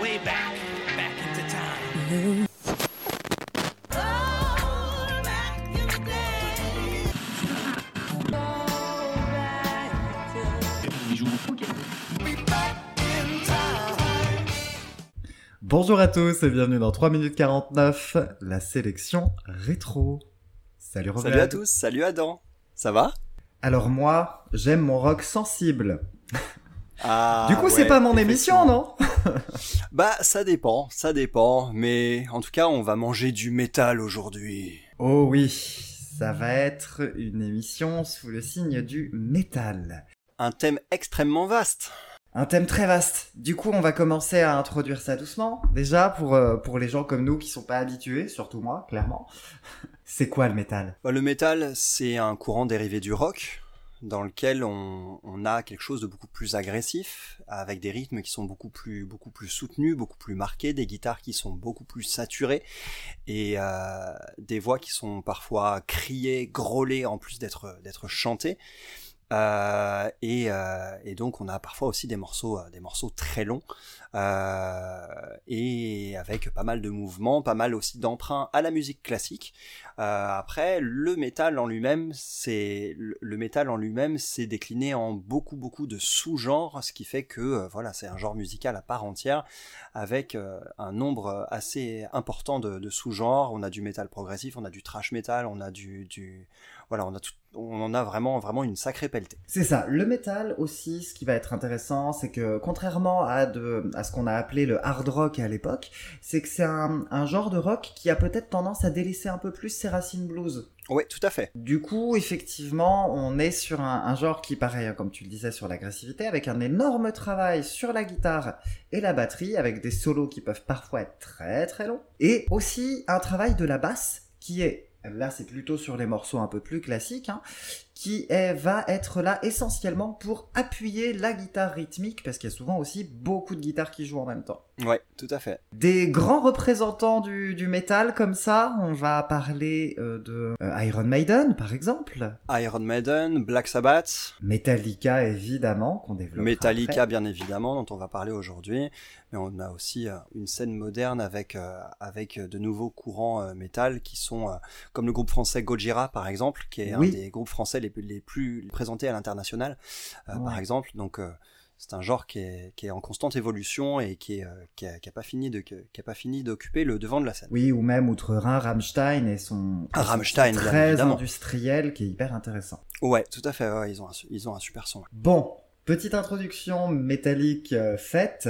way back, back into time. Bonjour à tous et bienvenue dans 3 minutes 49, la sélection rétro. Salut Robert. Salut à tous, salut Adam. Ça va? Alors moi, j'aime mon rock sensible. Ah, du coup, c'est pas mon émission, non Bah, ça dépend, ça dépend. Mais en tout cas, on va manger du métal aujourd'hui. Oh oui, ça va être une émission sous le signe du métal. Un thème extrêmement vaste. Un thème très vaste. Du coup, on va commencer à introduire ça doucement. Déjà, pour, euh, pour les gens comme nous qui sont pas habitués, surtout moi, clairement. C'est quoi le métal? Bah, le métal, c'est un courant dérivé du rock, dans lequel on, a quelque chose de beaucoup plus agressif, avec des rythmes qui sont beaucoup plus, soutenus, beaucoup plus marqués, des guitares qui sont beaucoup plus saturées, et euh, des voix qui sont parfois criées, grôlées, en plus d'être chantées. Euh, et, euh, et donc on a parfois aussi des morceaux, très longs et avec pas mal de mouvements, pas mal aussi d'emprunts à la musique classique. Euh, après, le métal en lui-même, c'est le en lui-même, c'est décliné en beaucoup beaucoup de sous-genres, ce qui fait que euh, voilà, c'est un genre musical à part entière avec euh, un nombre assez important de, sous-genres. On a du métal progressif, on a du thrash metal, on a du, voilà, on en a vraiment vraiment une sacrée pelletée. C'est ça. Le métal aussi, ce qui va être intéressant, c'est que contrairement à, de, à ce qu'on a appelé le hard rock à l'époque, c'est que c'est un, un genre de rock qui a peut-être tendance à délaisser un peu plus ses racines blues. Oui, tout à fait. Du coup, effectivement, on est sur un, un genre qui paraît, comme tu le disais, sur l'agressivité, avec un énorme travail sur la guitare et la batterie, avec des solos qui peuvent parfois être très très longs, et aussi un travail de la basse qui est, là c'est plutôt sur les morceaux un peu plus classiques, hein, qui est, va être là essentiellement pour appuyer la guitare rythmique, parce qu'il y a souvent aussi beaucoup de guitares qui jouent en même temps. Ouais, tout à fait. Des grands représentants du, du métal comme ça, on va parler euh, de euh, Iron Maiden par exemple, Iron Maiden, Black Sabbath, Metallica évidemment qu'on développe. Metallica bien évidemment dont on va parler aujourd'hui, mais on a aussi euh, une scène moderne avec avec de nouveaux courants métal qui sont comme le groupe français Gojira par exemple, qui est Oui. un des groupes français les plus, les plus présentés à l'international euh, par exemple. Donc euh, c'est un genre qui est, qui est en constante évolution et qui, est, euh, qui, qui pas fini de qui a pas fini d'occuper le devant de la scène. Oui, ou même outre-Rhin, Rammstein et son, Ah, son Rammstein, bien très évidemment. industriel qui est hyper intéressant. Ouais, tout à fait. ouais, ils ont un, ils ont un super son. Bon, petite introduction métallique euh, faite.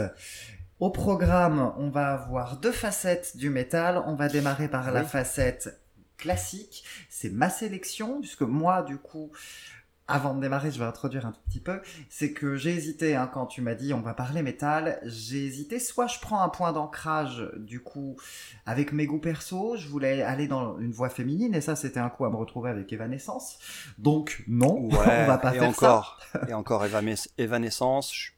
Au programme, on va avoir deux facettes du métal. On va démarrer par la facette classique. C'est ma sélection, puisque moi, du coup, avant de démarrer, je vais introduire un tout petit peu. C'est que j'ai hésité, hein, quand tu m'as dit on va parler métal, j'ai hésité. Soit je prends un point d'ancrage, du coup, avec mes goûts perso. Je voulais aller dans une voie féminine, et ça, c'était un coup à me retrouver avec Evanescence. Donc, non, Ouais, on va pas et faire ça. et encore Evanes- Evanescence. je-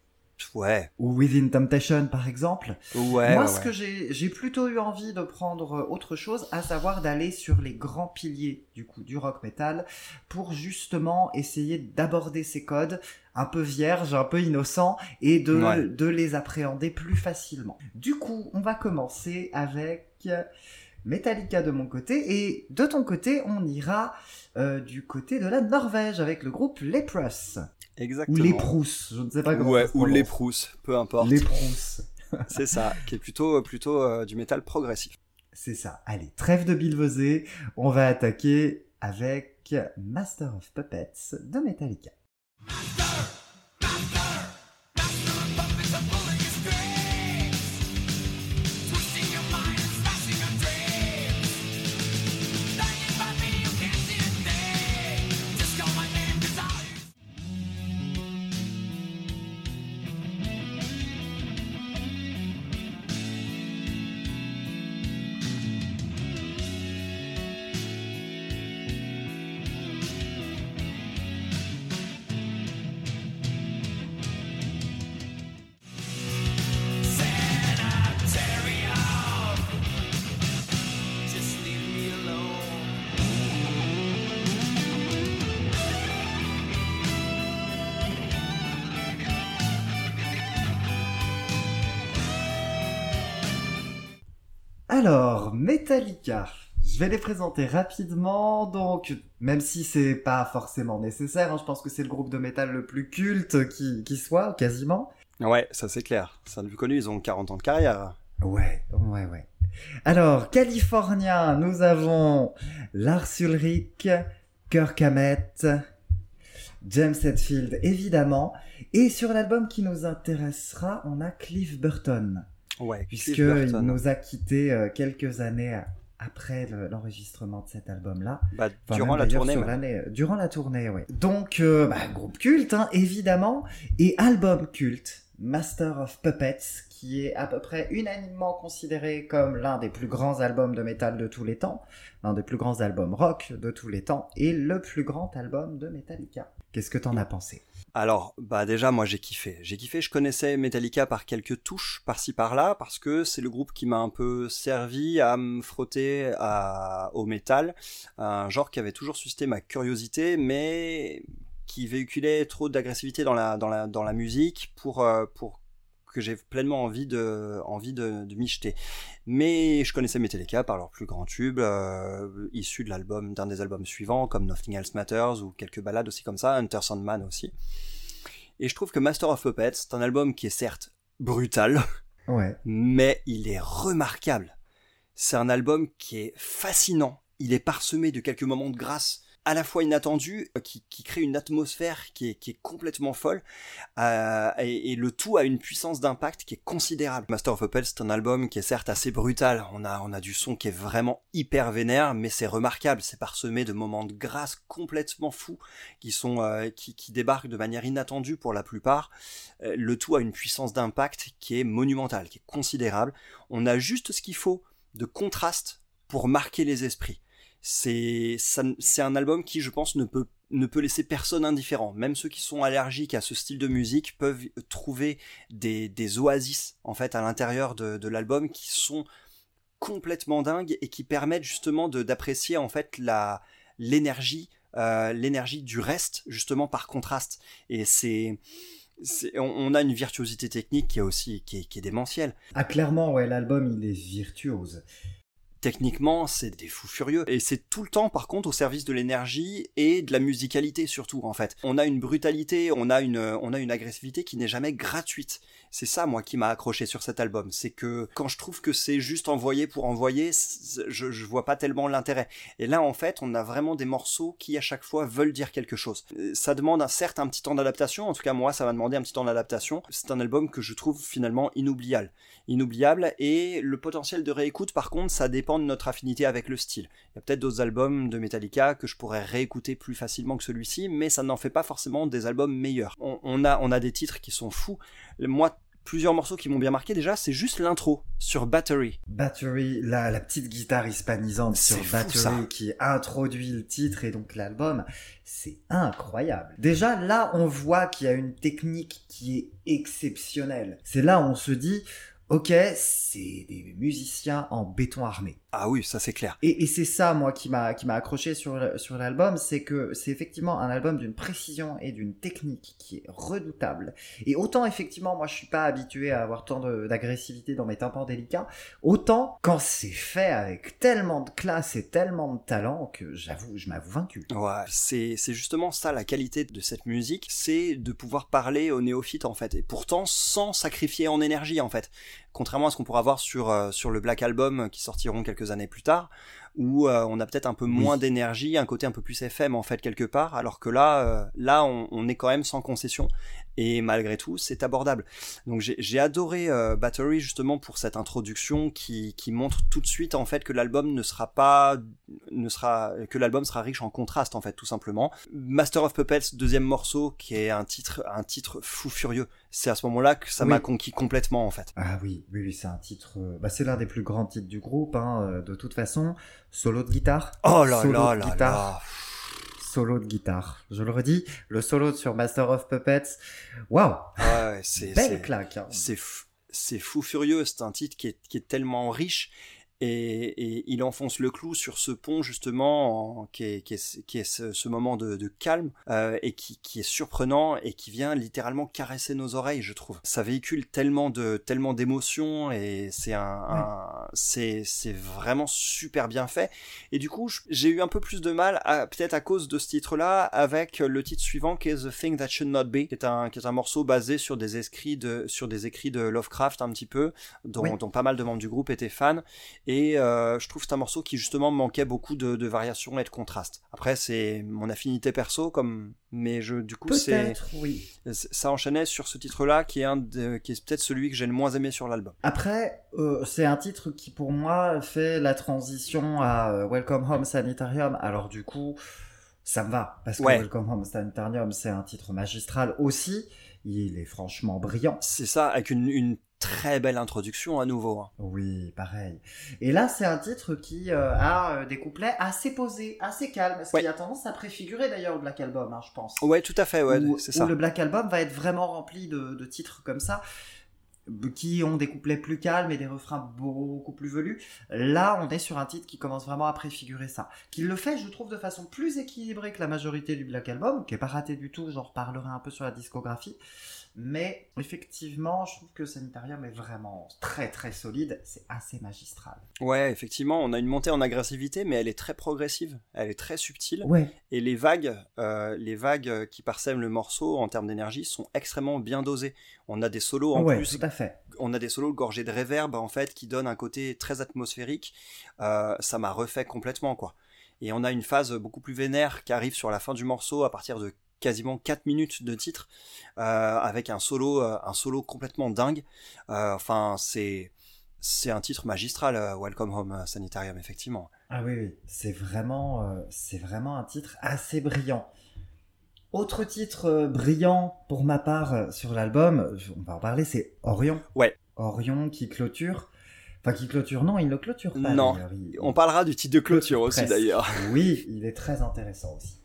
Ouais, ou Within Temptation par exemple. ouais, Moi, ouais, ce que j'ai, j'ai plutôt eu envie de prendre euh, autre chose, à savoir d'aller sur les grands piliers du coup du rock metal pour justement essayer d'aborder ces codes un peu vierges, un peu innocents et de, Ouais. de les appréhender plus facilement. Du coup, on va commencer avec Metallica de mon côté et de ton côté, on ira euh, du côté de la Norvège avec le groupe Leprous ou Exactement. les Prousses, je ne sais pas comment Ouais, ça se ou les prousses, peu importe. Les Prousses. C'est ça, qui est plutôt, plutôt euh, du métal progressif. C'est ça. Allez, trêve de bilvesé. On va attaquer avec Master of Puppets de Metallica. Alors, Metallica. Je vais les présenter rapidement, donc même si c'est pas forcément nécessaire, hein, je pense que c'est le groupe de métal le plus culte qui, qui soit, quasiment. Ouais, ça c'est clair. C'est un plus connu, ils ont 40 ans de carrière. Ouais, ouais, ouais. Alors, Californien, nous avons Lars Ulrich, Kirk Hammett, James Hetfield, évidemment. Et sur l'album qui nous intéressera, on a Cliff Burton. Ouais, Puisqu'il nous a quittés euh, quelques années après l'enregistrement de cet album-là. Bah, durant la tournée. Euh, durant la tournée, oui. Donc, euh, bah, groupe culte, hein, évidemment. Et album culte, Master of Puppets, qui est à peu près unanimement considéré comme l'un des plus grands albums de métal de tous les temps, l'un des plus grands albums rock de tous les temps, et le plus grand album de Metallica. Qu'est-ce que t'en as pensé? Alors, bah déjà, moi j'ai kiffé. J'ai kiffé, je connaissais Metallica par quelques touches par-ci par-là, parce que c'est le groupe qui m'a un peu servi à me frotter au métal, un genre qui avait toujours suscité ma curiosité, mais qui véhiculait trop d'agressivité dans la, musique pour, euh, pour que j'ai pleinement envie de, envie de, de m'y jeter. Mais je connaissais Metallica par leurs plus grands tubes, euh, issus de l'album, d'un des albums suivants, comme Nothing Else Matters ou quelques ballades aussi comme ça, Hunter Sandman aussi. Et je trouve que Master of Puppets, c'est un album qui est certes brutal, ouais. mais il est remarquable. C'est un album qui est fascinant. Il est parsemé de quelques moments de grâce à la fois inattendu, euh, qui, crée une atmosphère qui est, complètement folle, euh, et, le tout a une puissance d'impact qui est considérable. Master of Puppets, c'est un album qui est certes assez brutal, on a, du son qui est vraiment hyper vénère, mais c'est remarquable, c'est parsemé de moments de grâce complètement fous, qui euh, qui, débarquent de manière inattendue pour la plupart. le tout a une puissance d'impact qui est monumentale, qui est considérable. On a juste ce qu'il faut de contraste pour marquer les esprits c'est un album qui je pense ne peut ne peut laisser personne indifférent. Même ceux qui sont allergiques à ce style de musique peuvent trouver des, des oasis en fait à l'intérieur de, de l'album qui sont complètement dingues et qui permettent justement d'apprécier en fait la l'énergie euh, l'énergie du reste justement par contraste et c'est on, a une virtuosité technique qui est aussi qui est, qui est démentielle. Ah clairement ouais l'album il est virtuose techniquement, c'est des fous furieux. Et c'est tout le temps, par contre, au service de l'énergie et de la musicalité, surtout, en fait. On a une brutalité, on a une, on a une agressivité qui n'est jamais gratuite. C'est ça, moi, qui m'a accroché sur cet album. C'est que quand je trouve que c'est juste envoyé pour envoyer, je, je vois pas tellement l'intérêt. Et là, en fait, on a vraiment des morceaux qui, à chaque fois, veulent dire quelque chose. Euh, ça demande, un, certes, un petit temps d'adaptation. En tout cas, moi, ça m'a demandé un petit temps d'adaptation. C'est un album que je trouve finalement inoubliable. Inoubliable. Et le potentiel de réécoute, par contre, ça dépend de notre affinité avec le style. Il y a peut-être d'autres albums de Metallica que je pourrais réécouter plus facilement que celui-ci, mais ça n'en fait pas forcément des albums meilleurs. On, a, on a des titres qui sont fous. Moi, plusieurs morceaux qui m'ont bien marqué déjà, c'est juste l'intro sur Battery. Battery, la, la petite guitare hispanisante sur Battery qui introduit le titre et donc l'album, c'est incroyable. Déjà là, on voit qu'il y a une technique qui est exceptionnelle. C'est là où on se dit, ok, c'est des musiciens en béton armé. Ah oui, ça c'est clair. Et, c'est ça, moi, qui m'a qui m'a accroché sur sur l'album, c'est que c'est effectivement un album d'une précision et d'une technique qui est redoutable. Et autant effectivement, moi, je suis pas habitué à avoir tant d'agressivité dans mes tympans délicats, autant quand c'est fait avec tellement de classe et tellement de talent que j'avoue, je m'avoue vaincu. Ouais, c'est c'est justement ça la qualité de cette musique, c'est de pouvoir parler aux néophytes en fait, et pourtant sans sacrifier en énergie en fait contrairement à ce qu'on pourra voir sur, euh, sur le Black Album qui sortiront quelques années plus tard, où euh, on a peut-être un peu moins d'énergie, un côté un peu plus FM en fait quelque part, alors que là, euh, là on, est quand même sans concession et malgré tout c'est abordable. Donc j'ai adoré Battery justement pour cette introduction qui, qui montre tout de suite en fait que l'album ne sera pas ne sera que l'album sera riche en contraste en fait tout simplement. Master of Puppets deuxième morceau qui est un titre un titre fou furieux. C'est à ce moment-là que ça m'a conquis complètement en fait. Ah oui oui, oui, c'est un titre. Euh, bah, c'est l'un des plus grands titres du groupe, hein, euh, de toute façon. Solo de guitare. Oh là là là là. Solo de guitare. Je le redis, le solo sur Master of Puppets. Waouh. c'est belle claque. Hein. C'est fou furieux. C'est un titre qui est, qui est tellement riche Et, il enfonce le clou sur ce pont justement qui est, qui est, qui est ce, moment de, de calme euh, et qui, qui, est surprenant et qui vient littéralement caresser nos oreilles, je trouve. Ça véhicule tellement de tellement d'émotions et c'est un, un c'est vraiment super bien fait. Et du coup, j'ai eu un peu plus de mal, peut-être à cause de ce titre-là, avec le titre suivant qui est The Thing That Should Not Be, qui est un qui est un morceau basé sur des écrits de sur des écrits de Lovecraft un petit peu, dont, dont pas mal de membres du groupe étaient fans. Et euh, je trouve que c'est un morceau qui justement manquait beaucoup de, de variations et de contrastes. Après, c'est mon affinité perso, comme mais je du coup c'est oui. ça enchaînait sur ce titre-là qui est un qui est peut-être celui que j'ai le moins aimé sur l'album. Après, euh, c'est un titre qui pour moi fait la transition à euh, Welcome Home Sanitarium. Alors du coup, ça me va parce que Welcome Home Sanitarium c'est un titre magistral aussi. Il est franchement brillant. C'est ça, avec une, une très belle introduction à nouveau. Hein. Oui, pareil. Et là, c'est un titre qui euh, a euh, des couplets assez posés, assez calmes, ce qui a tendance à préfigurer d'ailleurs le Black Album, hein, je pense. Ouais, tout à fait, ouais, c'est ça. le Black Album va être vraiment rempli de, titres comme ça qui ont des couplets plus calmes et des refrains beaucoup plus velus. Là, on est sur un titre qui commence vraiment à préfigurer ça. Qui le fait, je trouve, de façon plus équilibrée que la majorité du Black Album, qui est pas raté du tout, j'en reparlerai un peu sur la discographie. Mais effectivement, je trouve que Sanitarium est vraiment très très solide, c'est assez magistral. Ouais, effectivement, on a une montée en agressivité, mais elle est très progressive, elle est très subtile. Ouais. Et les vagues, euh, les vagues qui parsèment le morceau en termes d'énergie sont extrêmement bien dosées. On a des solos en ouais, plus. Tout à fait. On a des solos gorgés de réverb en fait qui donnent un côté très atmosphérique. Euh, ça m'a refait complètement quoi. Et on a une phase beaucoup plus vénère qui arrive sur la fin du morceau à partir de quasiment 4 minutes de titre euh, avec un solo euh, un solo complètement dingue euh, enfin c'est c'est un titre magistral Welcome Home Sanitarium effectivement ah oui, oui. c'est vraiment c'est vraiment un titre assez brillant autre titre brillant pour ma part sur l'album on va en parler c'est Orion ouais Orion qui clôture Enfin, qui clôture, non, il ne clôture pas. Non, on parlera du titre de clôture aussi d'ailleurs. Oui, il est très intéressant aussi.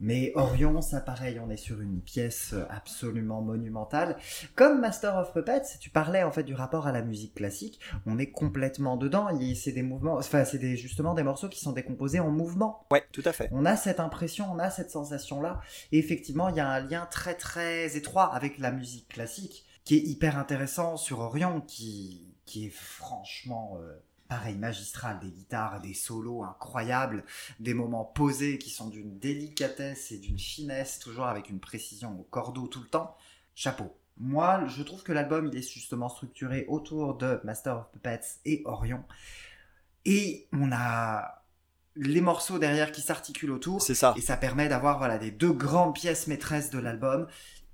Mais Orion, ça pareil, on est sur une pièce absolument monumentale. Comme Master of Puppets, tu parlais en fait du rapport à la musique classique, on est complètement dedans. C'est des mouvements, enfin c'est des, justement des morceaux qui sont décomposés en mouvement. Ouais, tout à fait. On a cette impression, on a cette sensation là. Et effectivement, il y a un lien très très étroit avec la musique classique qui est hyper intéressant sur Orion, qui qui est franchement euh, pareil magistral, des guitares, des solos incroyables, des moments posés qui sont d'une délicatesse et d'une finesse, toujours avec une précision au cordeau tout le temps. Chapeau. Moi, je trouve que l'album, il est justement structuré autour de Master of Puppets et Orion. Et on a les morceaux derrière qui s'articulent autour. C'est ça. Et ça permet d'avoir voilà, des deux grandes pièces maîtresses de l'album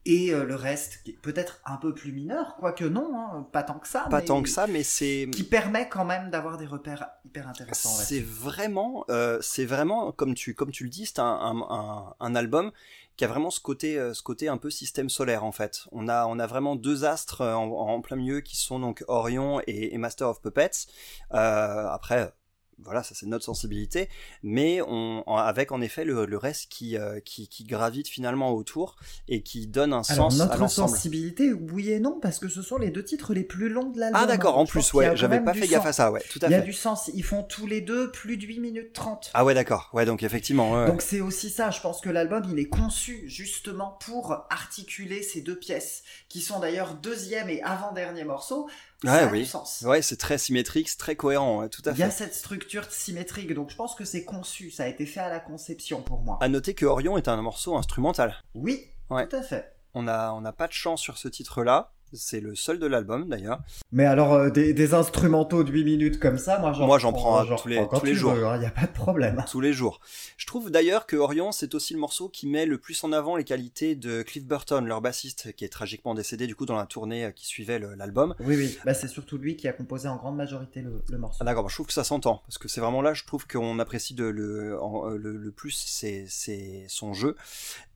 et euh, le reste qui est peut-être un peu plus mineur, quoique non, hein, pas tant que ça. Pas tant que ça, mais c'est qui permet quand même d'avoir des repères hyper intéressants. C'est vraiment, euh, c'est vraiment comme tu comme tu le dis, c'est un, un, un, album qui a vraiment ce côté euh, ce côté un peu système solaire en fait. On a on a vraiment deux astres en, en plein milieu qui sont donc Orion et, et Master of Puppets. après voilà, ça c'est notre sensibilité, mais on, avec en effet le, le reste qui, euh, qui, qui, gravite finalement autour et qui donne un Alors, sens notre à l'ensemble. sensibilité, oui et non, parce que ce sont les deux titres les plus longs de l'album. Ah d'accord, en plus, ouais, j'avais pas fait gaffe à ça, ouais, tout à fait. Il y a du sens, ils font tous les deux plus de 8 minutes 30. Ah ouais, d'accord, ouais, donc effectivement. Ouais, donc c'est aussi ça, je pense que l'album il est conçu justement pour articuler ces deux pièces, qui sont d'ailleurs deuxième et avant-dernier morceau, Ouais, oui. Ouais, c'est très symétrique, c'est très cohérent, tout à fait. Il y a cette structure symétrique, donc je pense que c'est conçu, ça a été fait à la conception pour moi. À noter que Orion est un morceau instrumental. Oui, ouais. tout à fait. On a, on n'a pas de chant sur ce titre-là. C'est le seul de l'album d'ailleurs. Mais alors euh, des, instrumentaux de 8 minutes comme ça, moi j'en moi, j'en prends, tous les, tous les jours. Il hein, n'y a pas de problème. Tous les jours. Je trouve d'ailleurs que Orion c'est aussi le morceau qui met le plus en avant les qualités de Cliff Burton, leur bassiste, qui est tragiquement décédé du coup dans la tournée euh, qui suivait l'album. Oui oui, bah, c'est surtout lui qui a composé en grande majorité le, morceau. Ah, d'accord, je trouve que ça s'entend parce que c'est vraiment là, je trouve qu'on apprécie de, le, euh, le, le, plus c'est son jeu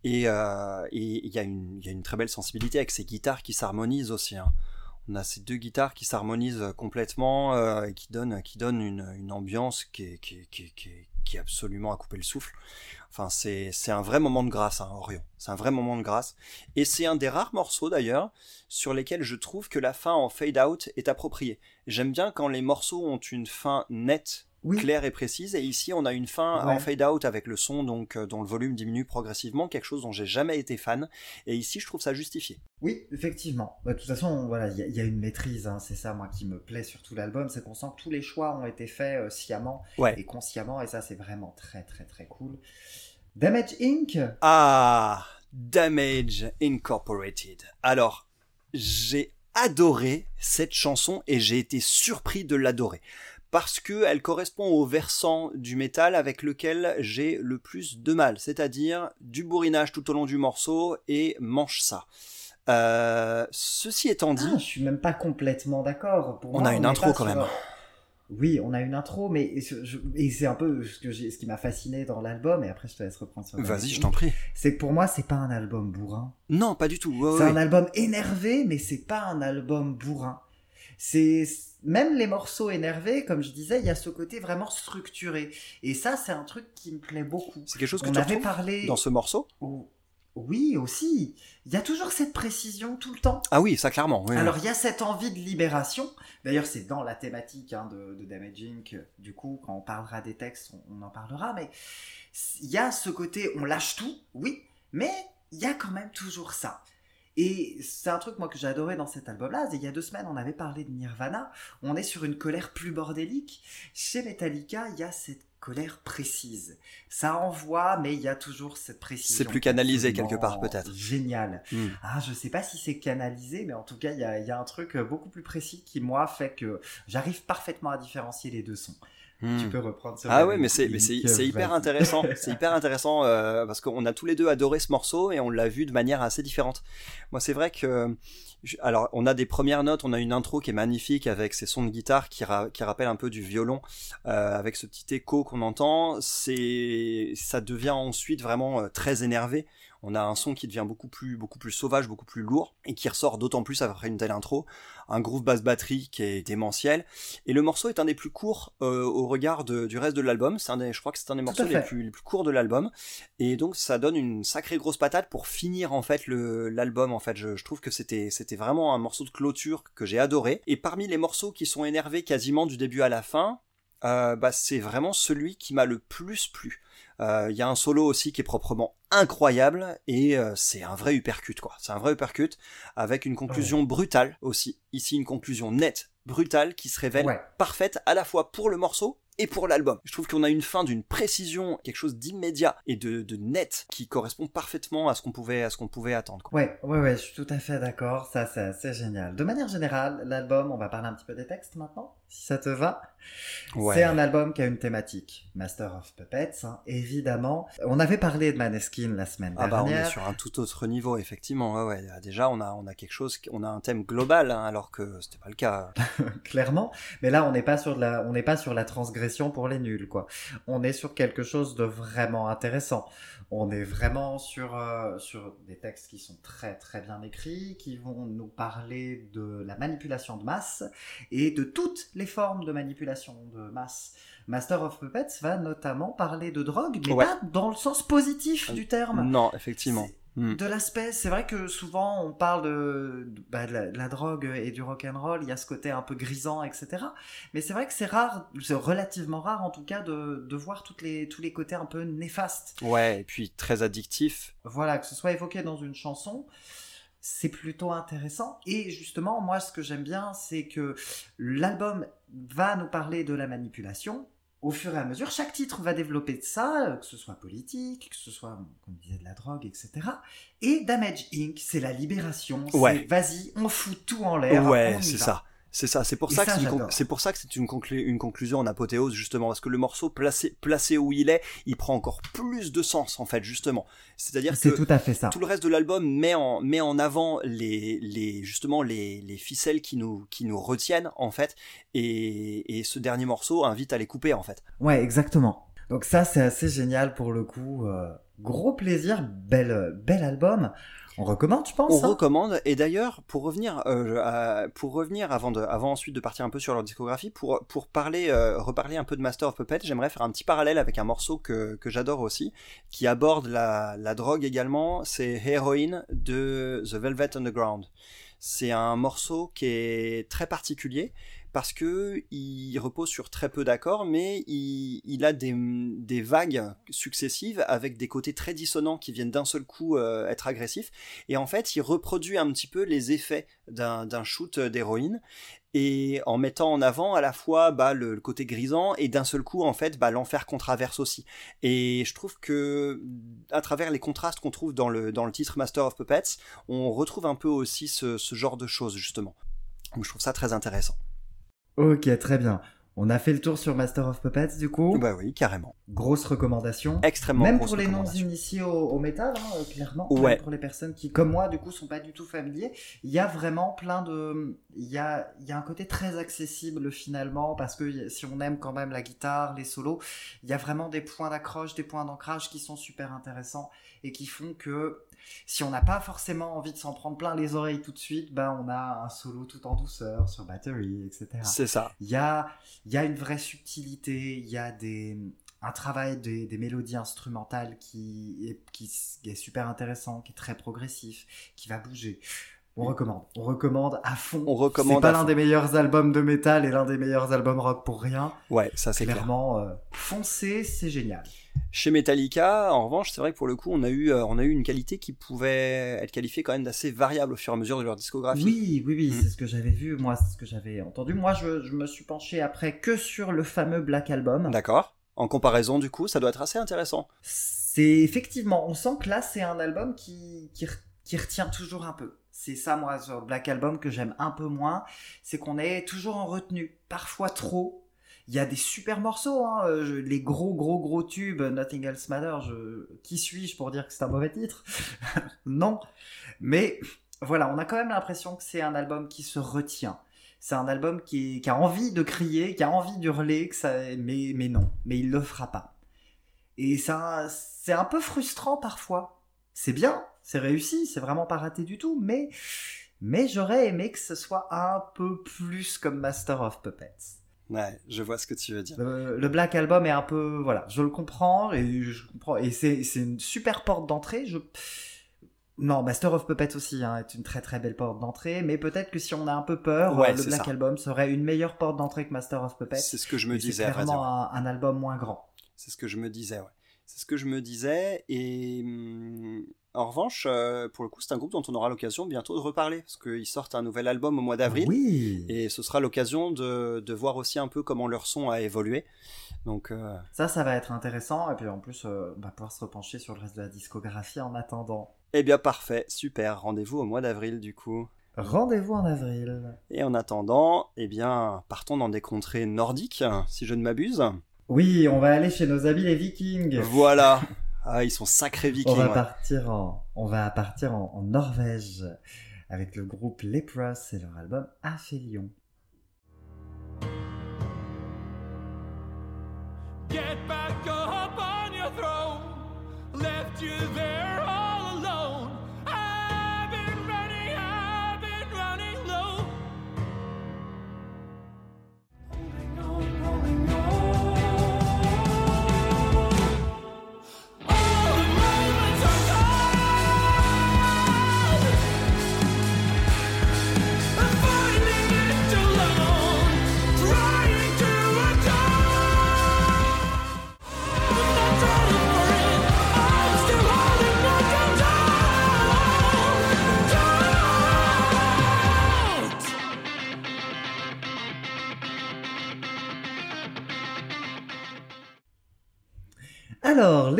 et il y, a une, très belle sensibilité avec ses guitares qui s'harmonisent aussi. Hein On a ces deux guitares qui s'harmonisent complètement euh, et qui donnent, une, ambiance qui est, absolument à couper le souffle. Enfin, c'est, un vrai moment de grâce, hein, Orion. C'est un vrai moment de grâce. Et c'est un des rares morceaux, d'ailleurs, sur lesquels je trouve que la fin en fade out est appropriée. J'aime bien quand les morceaux ont une fin nette Oui. claire et précise. Et ici, on a une fin Ouais. en fade out avec le son donc euh, dont le volume diminue progressivement, quelque chose dont j'ai jamais été fan. Et ici, je trouve ça justifié. Oui, effectivement. Bah, de toute façon, voilà, il y, a- il y a une maîtrise. hein, c'est ça, moi, qui me plaît sur tout l'album, c'est qu'on sent que tous les choix ont été faits euh, sciemment Ouais. et consciemment, et ça, c'est vraiment très, très, très cool. Damage Inc. Ah, Damage Incorporated. Alors, j'ai adoré cette chanson et j'ai été surpris de l'adorer. Parce que elle correspond au versant du métal avec lequel j'ai le plus de mal, c'est-à-dire du bourrinage tout au long du morceau et manche ça. Euh, ceci étant dit, Ah, je suis même pas complètement d'accord. Pour On moi, a une intro quand sur- même. Oui, on a une intro, mais et c'est un peu ce que j'ai, ce qui m'a fasciné dans l'album. Et après, je te laisse reprendre sur. Vas-y, je t'en prie. C'est que pour moi, c'est pas un album bourrin. Non, pas du tout. Ouais, c'est ouais. un album énervé, mais c'est pas un album bourrin. C'est même les morceaux énervés, comme je disais, il y a ce côté vraiment structuré. Et ça, c'est un truc qui me plaît beaucoup. C'est quelque chose que On tu avait parlé. dans ce morceau? Oh, Oui, aussi. Il y a toujours cette précision tout le temps. Ah oui, ça clairement. oui. Alors il y a cette envie de libération. D'ailleurs, c'est dans la thématique hein, de, de Damage Inc. Du coup, quand on parlera des textes, on, on en parlera. Mais il y a ce côté, on lâche tout, oui, mais il y a quand même toujours ça. Et c'est un truc moi que adoré dans cet album-là. Il y a deux semaines, on avait parlé de Nirvana. On est sur une colère plus bordélique. Chez Metallica, il y a cette colère précise. Ça envoie, mais il y a toujours cette précision. C'est plus canalisé quelque part, peut-être. Génial. Hmm. Ah, je sais pas si c'est canalisé, mais en tout cas, il y a, y a un truc euh, beaucoup plus précis qui, moi, fait que j'arrive parfaitement à différencier les deux sons. Hmm. Tu peux reprendre sur Ah ouais, mais c'est mais c'est musique, c'est hyper intéressant. C'est hyper intéressant euh, parce qu'on a tous les deux adoré ce morceau et on l'a vu de manière assez différente. Moi, c'est vrai que je- alors on a des premières notes, on a une intro qui est magnifique avec ces sons de guitare qui ra- qui rappellent un peu du violon euh, avec ce petit écho qu'on entend. C'est ça devient ensuite vraiment euh, très énervé. On a un son qui devient beaucoup plus beaucoup plus sauvage, beaucoup plus lourd et qui ressort d'autant plus après une telle intro. Un groove basse batterie qui est démentiel. Et le morceau est un des plus courts euh, au regard de- du reste de l'album. C'est un des, je crois que c'est un des morceaux les plus, les plus courts de l'album. Et donc ça donne une sacrée grosse patate pour finir en fait le l'album. En fait, je, je trouve que c'était c'était vraiment un morceau de clôture que j'ai adoré. Et parmi les morceaux qui sont énervés quasiment du début à la fin, euh, bah c'est vraiment celui qui m'a le plus plu. Euh, Il y a un solo aussi qui est proprement incroyable et euh, c'est un vrai uppercut quoi. C'est un vrai uppercut avec une conclusion brutale aussi. Ici une conclusion nette, brutale qui se révèle Ouais. parfaite à la fois pour le morceau et pour l'album. Je trouve qu'on a une fin d'une précision, quelque chose d'immédiat et de, de net qui correspond parfaitement à ce qu'on pouvait à ce qu'on pouvait attendre. quoi. Ouais, ouais, ouais, je suis tout à fait d'accord. Ça, ça c'est génial. De manière générale, l'album, on va parler un petit peu des textes maintenant, si ça te va. Ouais. C'est un album qui a une thématique. Master of Puppets, hein, évidemment. On avait parlé de Maneskin la semaine Ah bah on est dernière. sur un tout autre niveau effectivement. Ouais, ouais. Déjà on a on a quelque chose, on a un thème global hein, alors que c'était pas le cas. clairement. Mais là, on n'est pas sur de la, on n'est pas sur la transgression pour les nuls, quoi. On est sur quelque chose de vraiment intéressant. On est vraiment sur euh, sur des textes qui sont très très bien écrits, qui vont nous parler de la manipulation de masse et de toutes les formes de manipulation de masse. Master of Puppets va notamment parler de drogue, mais Ouais. pas dans le sens positif du terme. Non effectivement. Hmm. de l'aspect, c'est vrai que souvent on parle de, de- bah, de la, de la drogue et du rock and roll, il y a ce côté un peu grisant, etc. Mais c'est vrai que c'est rare, c'est relativement rare en tout cas de, de voir toutes les, tous les côtés un peu néfastes. Ouais et puis très addictif. Voilà, que ce soit évoqué dans une chanson, c'est plutôt intéressant. Et justement, moi ce que j'aime bien, c'est que l'album va nous parler de la manipulation. Au fur et à mesure, chaque titre va développer de ça, euh, que ce soit politique, que ce soit, comme disait, de la drogue, etc. Et Damage Inc., c'est la libération. c'est Ouais. Vas-y, on fout tout en l'air. Ouais c'est ça. C'est ça, c'est pour ça, c'est pour ça que c'est une, conclu- une conclusion en apothéose justement parce que le morceau placé placé où il est, il prend encore plus de sens en fait justement. C'est-à-dire C'est que tout à fait ça. tout le reste de l'album met en met en avant les les justement les les ficelles qui nous qui nous retiennent en fait et et ce dernier morceau invite à les couper en fait. Ouais, exactement. Donc ça, c'est assez génial pour le coup. euh, gros plaisir, bel, bel album. On recommande, je pense. On hein recommande. Et d'ailleurs, pour revenir, euh, à- pour revenir avant de, avant ensuite de partir un peu sur leur discographie, pour pour parler, euh, reparler un peu de Master of Puppets, j'aimerais faire un petit parallèle avec un morceau que que j'adore aussi, qui aborde la la drogue également. C'est Heroin de The Velvet Underground. C'est un morceau qui est très particulier parce que il repose sur très peu d'accords, mais il, a des, vagues successives avec des côtés très dissonants qui viennent d'un seul coup euh, être agressifs. Et en fait, il reproduit un petit peu les effets d'un shoot d'héroïne et en mettant en avant à la fois bah, le, côté grisant et d'un seul coup en fait bah, l'enfer contraverse aussi. Et je trouve que à travers les contrastes qu'on trouve dans le, dans le titre Master of Puppets, on retrouve un peu aussi ce, ce genre de choses justement. Donc je trouve ça très intéressant. Ok, très bien. On a fait le tour sur Master of Puppets, du coup. Bah oui, carrément. Grosse recommandation. Extrêmement Même grosse pour les non-initiés au, au métal, hein, euh, clairement. Ouais. Même pour les personnes qui, comme moi, du coup, sont pas du tout familiers. Il y a vraiment plein de. Il y a, il y a un côté très accessible finalement, parce que si on aime quand même la guitare, les solos, il y a vraiment des points d'accroche, des points d'ancrage qui sont super intéressants et qui font que si on n'a pas forcément envie de s'en prendre plein les oreilles tout de suite, ben on a un solo tout en douceur sur battery, etc. C'est ça. Il y a, il y a une vraie subtilité, il y a des, un travail des, des mélodies instrumentales qui est, qui est super intéressant, qui est très progressif, qui va bouger. On recommande, on recommande à fond. On recommande C'est pas l'un des meilleurs albums de métal et l'un des meilleurs albums rock pour rien. Ouais, ça c'est clair. Clairement, euh, foncez, c'est génial. Chez Metallica, en revanche, c'est vrai que pour le coup, on a eu, euh, on a eu une qualité qui pouvait être qualifiée quand même d'assez variable au fur et à mesure de leur discographie. Oui, oui, oui, Mm. c'est ce que j'avais vu, moi, c'est ce que j'avais entendu. Moi, je, je me suis penché après que sur le fameux Black Album. D'accord. En comparaison, du coup, ça doit être assez intéressant. C'est effectivement, on sent que là, c'est un album qui, qui retient toujours un peu. C'est ça, moi, sur Black Album, que j'aime un peu moins. C'est qu'on est toujours en retenue, parfois trop. Il y a des super morceaux, hein, euh, les gros, gros, gros tubes, Nothing Else Matters. Je... Qui suis-je pour dire que c'est un mauvais titre? Non. Mais voilà, on a quand même l'impression que c'est un album qui se retient. C'est un album qui, qui a envie de crier, qui a envie d'hurler, que ça... mais, mais non, mais il le fera pas. Et ça, c'est un peu frustrant parfois. C'est bien, c'est réussi, c'est vraiment pas raté du tout, mais, mais j'aurais aimé que ce soit un peu plus comme Master of Puppets. Ouais, je vois ce que tu veux dire. Le, le Black Album est un peu, voilà, je le comprends et je comprends et c'est c'est une super porte d'entrée. Je non, Master of Puppets aussi hein, est une très très belle porte d'entrée, mais peut-être que si on a un peu peur, Ouais, euh, le c'est Black ça. Album serait une meilleure porte d'entrée que Master of Puppets. C'est ce que je me C'est disais, à vrai dire. clairement un, un album moins grand. C'est ce que je me disais, ouais. C'est ce que je me disais. Et hum, en revanche, euh, pour le coup, c'est un groupe dont on aura l'occasion bientôt de reparler, parce qu'ils sortent un nouvel album au mois d'avril. Oui. Et ce sera l'occasion de, de voir aussi un peu comment leur son a évolué. Donc, euh, Ça, ça va être intéressant. Et puis en plus, euh, on va pouvoir se repencher sur le reste de la discographie en attendant. eh bien, parfait, super. Rendez-vous au mois d'avril, du coup. Rendez-vous en avril. Et en attendant, eh bien, partons dans des contrées nordiques, si je ne m'abuse. Oui, on va aller chez nos amis les Vikings. Voilà. Ah, ils sont sacrés On vikings. va ouais. partir en, on va partir en, en Norvège avec le groupe Lepros et leur album Aphelion. Get back up on your throne. Left you there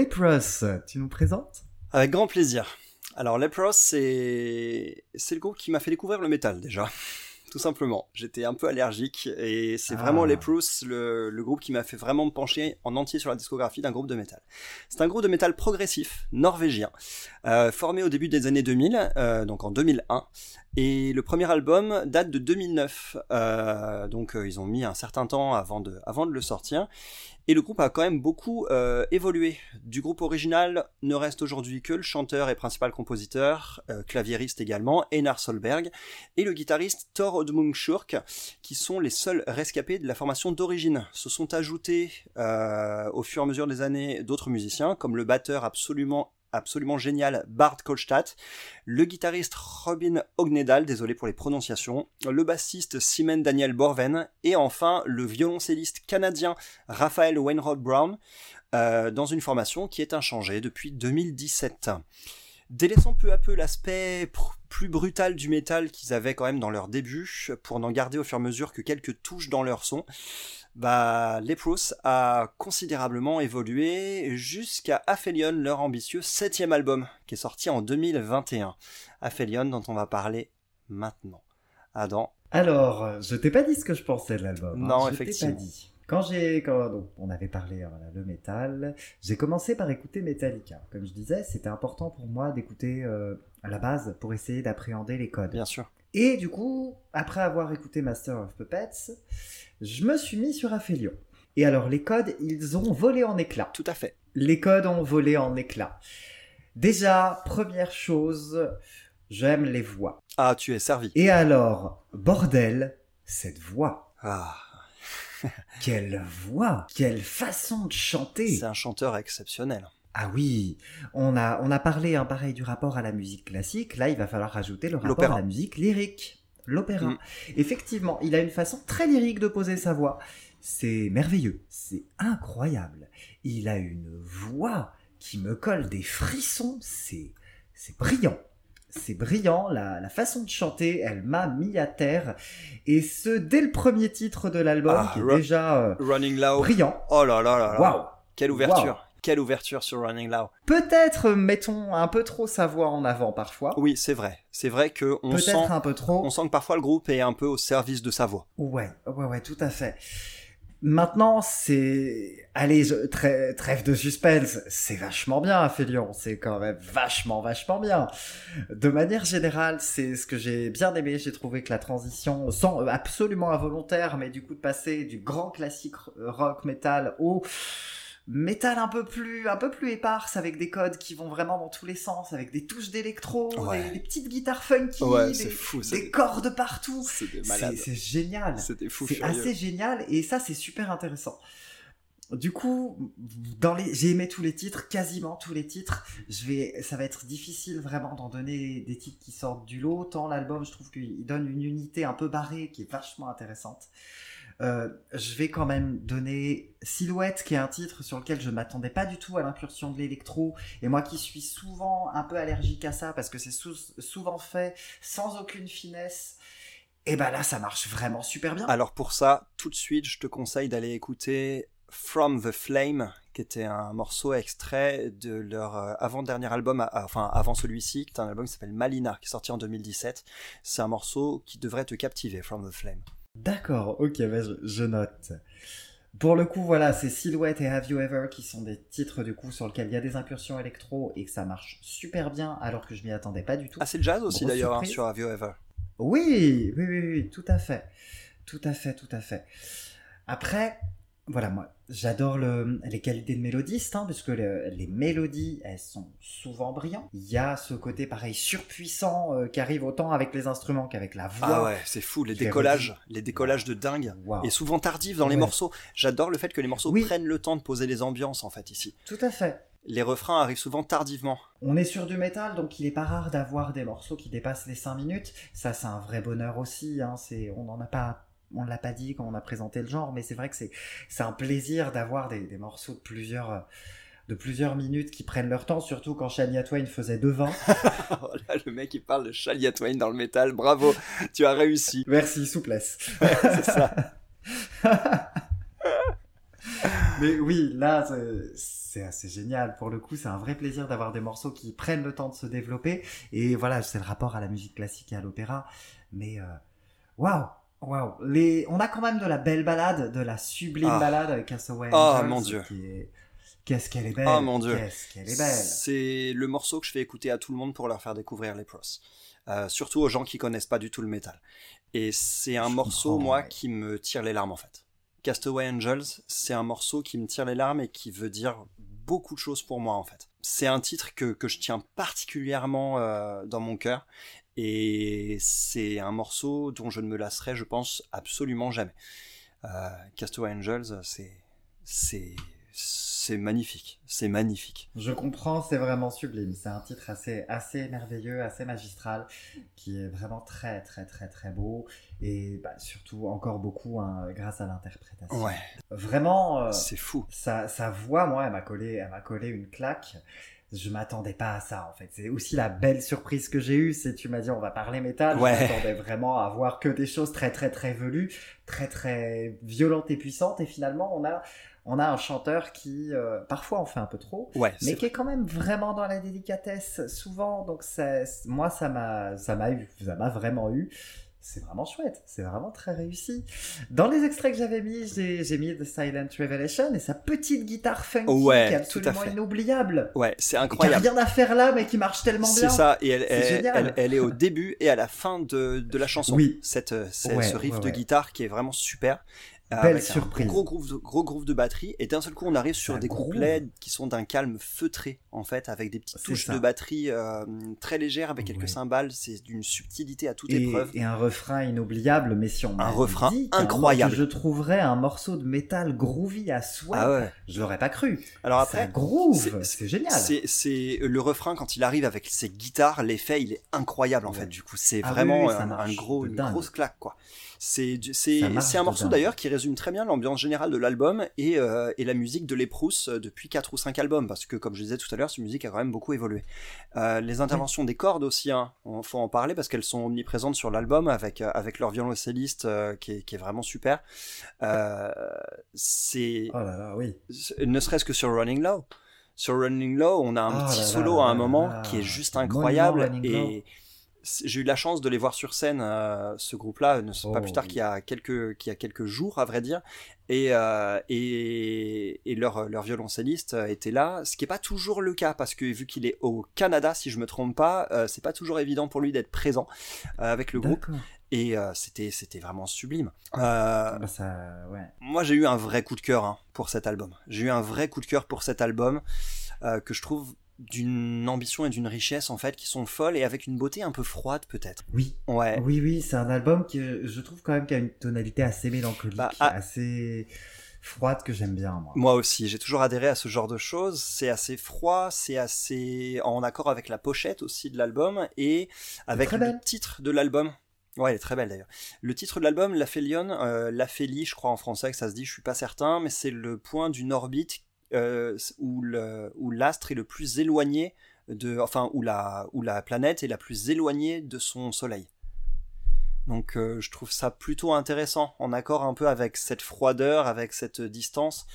Lepros, tu nous présentes? Avec grand plaisir. Alors, Lepros, c'est le groupe qui m'a fait découvrir le métal déjà. Tout simplement. J'étais un peu allergique et c'est Ah. vraiment Lepros, le, le groupe qui m'a fait vraiment me pencher en entier sur la discographie d'un groupe de métal. C'est un groupe de métal progressif norvégien, euh, formé au début des années 2000, euh, donc en 2001, Et le premier album date de 2009, euh, donc ils ont mis un certain temps avant de, avant de le sortir. Et le groupe a quand même beaucoup euh, évolué. Du groupe original ne reste aujourd'hui que le chanteur et principal compositeur, euh, claviériste également, Einar Solberg, et le guitariste Thor Oddmund Schurk, qui sont les seuls rescapés de la formation d'origine. Se sont ajoutés euh, au fur et à mesure des années d'autres musiciens, comme le batteur absolument absolument génial Bart Kolstadt, le guitariste Robin Ognedal, désolé pour les prononciations, le bassiste Simon Daniel Borven, et enfin le violoncelliste canadien Raphael Wainwright Brown, euh, dans une formation qui est inchangée depuis 2017. Délaissant peu à peu l'aspect plus brutal du métal qu'ils avaient quand même dans leur début, pour n'en garder au fur et à mesure que quelques touches dans leur son, bah, Leprous a considérablement évolué jusqu'à Aphelion, leur ambitieux septième album, qui est sorti en 2021. Aphelion dont on va parler maintenant. Adam, Alors, euh, je t'ai pas dit ce que je pensais de l'album. hein. Non, je effectivement. Pas dit. Quand j'ai, quand donc, on avait parlé euh, voilà, le métal, j'ai commencé par écouter Metallica. Comme je disais, c'était important pour moi d'écouter euh, à la base pour essayer d'appréhender les codes. bien sûr. Et du coup, après avoir écouté Master of Puppets, je me suis mis sur Aphelion. Et alors, les codes, ils ont volé en éclats. Tout à fait. Les codes ont volé en éclats. Déjà, première chose, j'aime les voix. Ah, tu es servi. Et alors, bordel, cette voix. Ah, Quelle voix Quelle façon de chanter c'est un chanteur exceptionnel. Ah oui, on a, on a parlé hein, pareil du rapport à la musique classique, là il va falloir rajouter le rapport à la musique lyrique, l'opéra. Mm. Effectivement, il a une façon très lyrique de poser sa voix. C'est merveilleux, c'est incroyable. Il a une voix qui me colle des frissons, c'est c'est brillant. C'est brillant, la, la façon de chanter, elle m'a mis à terre. Et ce, dès le premier titre de l'album, Ah, qui est déjà euh, Running Loud. brillant. Oh là là là là. Quelle ouverture. Quelle ouverture sur Running Loud. Peut-être mettons un peu trop sa voix en avant parfois. Oui, c'est vrai. C'est vrai que on sent, un peu trop. on sent que parfois le groupe est un peu au service de sa voix. Ouais, ouais, ouais, tout à fait. Maintenant, c'est... Allez, je... trê- trêve de suspense, c'est vachement bien, Aphelion, c'est quand même vachement, vachement bien. De manière générale, c'est ce que j'ai bien aimé, j'ai trouvé que la transition, sans absolument involontaire, mais du coup de passer du grand classique rock metal au métal un peu plus un peu plus éparse avec des codes qui vont vraiment dans tous les sens avec des touches d'électro Ouais. des, des petites guitares funky Ouais, des, fou. des cordes partout. c'est génial. C'est assez génial et ça c'est super intéressant. Du coup dans les j'ai aimé tous les titres quasiment tous les titres. Je vais ça va être difficile vraiment d'en donner des titres qui sortent du lot tant l'album je trouve qu'il donne une unité un peu barrée qui est vachement intéressante euh, je vais quand même donner Silhouette, qui est un titre sur lequel je ne m'attendais pas du tout à l'incursion de l'électro, et moi qui suis souvent un peu allergique à ça, parce que c'est sou- souvent fait sans aucune finesse, et ben là ça marche vraiment super bien. Alors pour ça, tout de suite, je te conseille d'aller écouter From the Flame, qui était un morceau extrait de leur euh, avant-dernier album, à- enfin avant celui-ci, qui est un album qui s'appelle Malina, qui est sorti en 2017. C'est un morceau qui devrait te captiver, From the Flame. D'accord, ok, bah, je, je note. Pour le coup, voilà, c'est Silhouette et Have You Ever qui sont des titres du coup sur lesquels il y a des incursions électro et que ça marche super bien alors que je m'y attendais pas du tout. Ah, c'est le jazz aussi d'ailleurs, hein, sur Have You Ever. Oui, oui, oui, oui, tout à fait. Tout à fait, tout à fait. Après, voilà, moi, j'adore le- les qualités de mélodiste, hein, puisque le- les mélodies, elles sont souvent brillantes. Il y a ce côté, pareil, surpuissant euh, qui arrive autant avec les instruments qu'avec la voix. Ah ouais, c'est fou, les décollages, les décollages de dingue. Et souvent tardifs dans les morceaux. J'adore le fait que les morceaux Oui. prennent le temps de poser les ambiances en fait ici. Tout à fait. Les refrains arrivent souvent tardivement. On est sur du métal, donc il est pas rare d'avoir des morceaux qui dépassent les 5 minutes. Ça, c'est un vrai bonheur aussi. Hein. C'est, on n'en a pas, on l'a pas dit quand on a présenté le genre, mais c'est vrai que c'est, c'est un plaisir d'avoir des, des morceaux de plusieurs, de plusieurs minutes qui prennent leur temps, surtout quand Shania Twain faisait devant. Oh là, le mec il parle de Shalia Twain dans le métal, bravo, tu as réussi. Merci, souplesse. c'est ça. Mais oui, là, c'est- assez génial. Pour le coup, c'est un vrai plaisir d'avoir des morceaux qui prennent le temps de se développer. Et voilà, c'est le rapport à la musique classique et à l'opéra. Mais euh, waouh, waouh. Les, on a quand même de la belle balade, de la sublime Ah. balade avec Castaway Ah, Angels, mon Dieu. Qu'est-ce qu'elle est belle. Oh mon Dieu. Qu'est-ce qu'elle est belle. C'est le morceau que je fais écouter à tout le monde pour leur faire découvrir les pros. Euh, surtout aux gens qui connaissent pas du tout le métal. Et c'est un Je morceau, moi, ouais. qui me tire les larmes en fait. Castaway Angels, c'est un morceau qui me tire les larmes et qui veut dire beaucoup de choses pour moi en fait. C'est un titre que, que je tiens particulièrement euh, dans mon cœur et c'est un morceau dont je ne me lasserai, je pense, absolument jamais. Euh, Castaway Angels, c'est c'est c'est magnifique, c'est magnifique. Je comprends, c'est vraiment sublime. C'est un titre assez, assez merveilleux, assez magistral, qui est vraiment très, très, très, très beau. Et bah, surtout, encore beaucoup hein, grâce à l'interprétation. Ouais, Vraiment, euh, c'est fou. sa, sa voix, moi, elle m'a collé, elle m'a collé une claque. Je m'attendais pas à ça, en fait. C'est aussi la belle surprise que j'ai eue. C'est, tu m'as dit, on va parler métal. Ouais. Je m'attendais vraiment à voir que des choses très, très, très velues, très, très violentes et puissantes. Et finalement, on a, on a un chanteur qui, euh, parfois, en fait un peu trop Ouais, mais qui est quand même vraiment dans la délicatesse souvent donc ça, moi ça m'a ça m'a eu ça m'a vraiment eu c'est vraiment chouette c'est vraiment très réussi dans les extraits que j'avais mis j'ai mis The Silent Revelation et sa petite guitare funky Ouais, qui est absolument inoubliable Ouais, c'est et qui a incroyable. rien à faire là mais qui marche tellement bien C'est ça, et elle, C'est elle, génial. elle- elle est au début et à la fin de, de la chanson. Oui. Cette, Ouais, ce riff ouais, de guitare qui est vraiment super. Euh, Belle avec un surprise. gros groove, de, gros groove de batterie et d'un seul coup on arrive sur Ça des couplets qui sont d'un calme feutré en fait avec des petites touches ça. de batterie euh, très légères avec quelques Ouais. cymbales c'est d'une subtilité à toute et, épreuve et un refrain inoubliable mais si on Un refrain dit incroyable. je trouverais un morceau de métal groovy à souhait ah ouais je l'aurais pas cru alors ça après groove c'est- génial c'est le refrain quand il arrive avec ses guitares l'effet il est incroyable en Ouais. fait du coup c'est Ah vraiment oui, ça un, gros une dingue. grosse claque quoi c'est c'est Ça un morceau d'ailleurs qui résume très bien l'ambiance générale de l'album et, euh, et la musique de Leprous euh, depuis quatre ou cinq albums parce que comme je disais tout à l'heure cette musique a quand même beaucoup évolué. Euh, les interventions des cordes aussi hein, on- faut en parler parce qu'elles sont omniprésentes sur l'album avec avec leur violoncelliste euh, qui, est, qui est vraiment super. C'est oh là là oui. ne serait-ce que sur Running Low. Sur Running Low, on a un Oh petit là solo à un là moment qui est juste incroyable et c'est- j'ai eu la chance de les voir sur scène euh, ce groupe-là ne pas Oh, plus tard oui. qu'il y a quelques qu'il y a quelques jours à vrai dire et euh, et, et leur leur violoncelliste euh, était là ce qui est pas toujours le cas parce que vu qu'il est au Canada si je me trompe pas euh, c'est pas toujours évident pour lui d'être présent avec le groupe et c'était c'était vraiment sublime euh, Bah, ça, ouais. moi, j'ai eu un vrai coup de cœur hein, pour cet album. J'ai eu un vrai coup de cœur pour cet album que je trouve d'une ambition et d'une richesse en fait qui sont folles et avec une beauté un peu froide peut-être. Oui, Ouais. oui, oui, c'est un album que je trouve quand même qui a une tonalité assez mélancolique, Bah, ah. assez froide que j'aime bien, moi. Moi aussi, j'ai toujours adhéré à ce genre de choses. C'est assez froid, c'est assez en accord avec la pochette aussi de l'album et avec le titre de l'album. Ouais, elle est très belle d'ailleurs. Le titre de l'album, La Félion, euh, La Félie, je crois en français que ça se dit, je suis pas certain, mais c'est le point d'une orbite euh, où le- où l'astre est le plus éloigné de, enfin où la planète est la plus éloignée de son Soleil. Donc euh, je trouve ça plutôt intéressant, en accord un peu avec cette froideur, avec cette distance